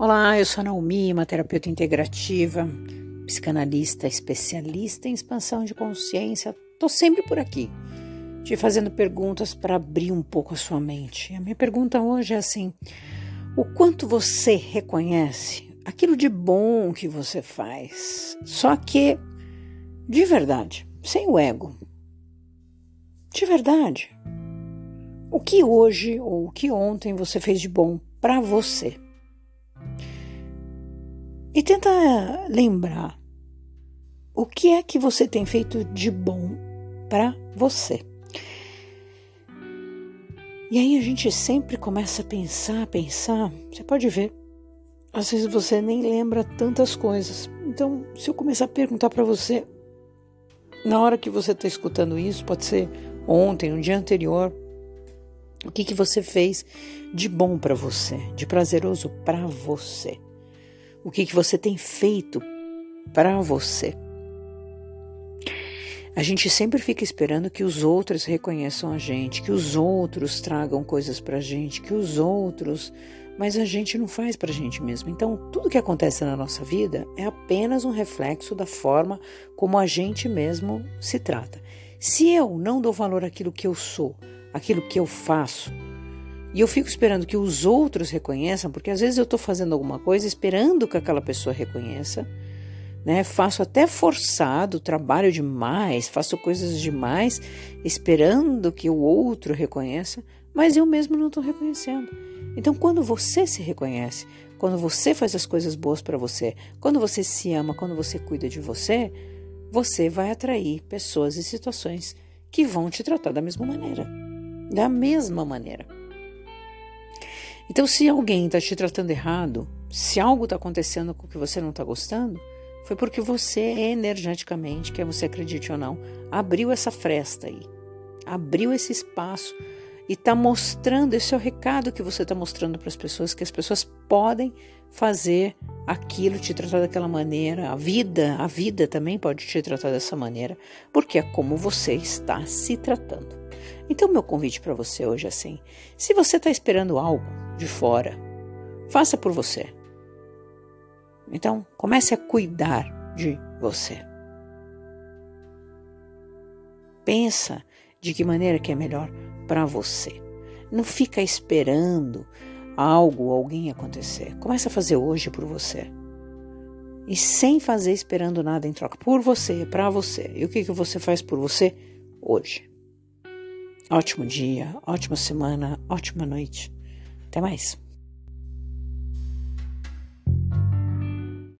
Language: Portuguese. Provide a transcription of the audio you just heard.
Olá, eu sou a Naomi, uma terapeuta integrativa, psicanalista, especialista em expansão de consciência. Tô sempre por aqui, te fazendo perguntas para abrir um pouco a sua mente. A minha pergunta hoje é assim: o quanto você reconhece aquilo de bom que você faz, só que de verdade, sem o ego. De verdade. O que hoje ou o que ontem você fez de bom para você? E tenta lembrar o que é que você tem feito de bom para você. E aí a gente sempre começa a pensar, pensar. Você pode ver, às vezes você nem lembra tantas coisas. Então, se eu começar a perguntar para você, na hora que você está escutando isso, pode ser ontem, no dia anterior, o que, que você fez de bom para você, de prazeroso para você? O que, que você tem feito para você. A gente sempre fica esperando que os outros reconheçam a gente, que os outros tragam coisas para a gente, que os outros. Mas a gente não faz para a gente mesmo. Então, tudo que acontece na nossa vida é apenas um reflexo da forma como a gente mesmo se trata. Se eu não dou valor àquilo que eu sou, àquilo que eu faço, e eu fico esperando que os outros reconheçam, porque às vezes eu estou fazendo alguma coisa esperando que aquela pessoa reconheça, né? Faço até forçado, trabalho demais, faço coisas demais, esperando que o outro reconheça, mas eu mesmo não estou reconhecendo. Então, quando você se reconhece, quando você faz as coisas boas para você, quando você se ama, quando você cuida de você, você vai atrair pessoas e situações que vão te tratar da mesma maneira. Da mesma maneira. Então, se alguém está te tratando errado, se algo está acontecendo com que você não está gostando, foi porque você energeticamente, quer você acredite ou não, abriu essa fresta aí, abriu esse espaço e está mostrando, esse é o recado que você está mostrando para as pessoas, que as pessoas podem fazer aquilo, te tratar daquela maneira, a vida, a vida também pode te tratar dessa maneira, porque é como você está se tratando. Então, meu convite para você hoje é assim: se você está esperando algo de fora, faça por você. Então, comece a cuidar de você. Pensa de que maneira que é melhor para você. Não fica esperando algo, alguém acontecer. Comece a fazer hoje por você. E sem fazer esperando nada em troca. Por você, para você. E o que, que você faz por você hoje? Ótimo dia, ótima semana, ótima noite. Até mais.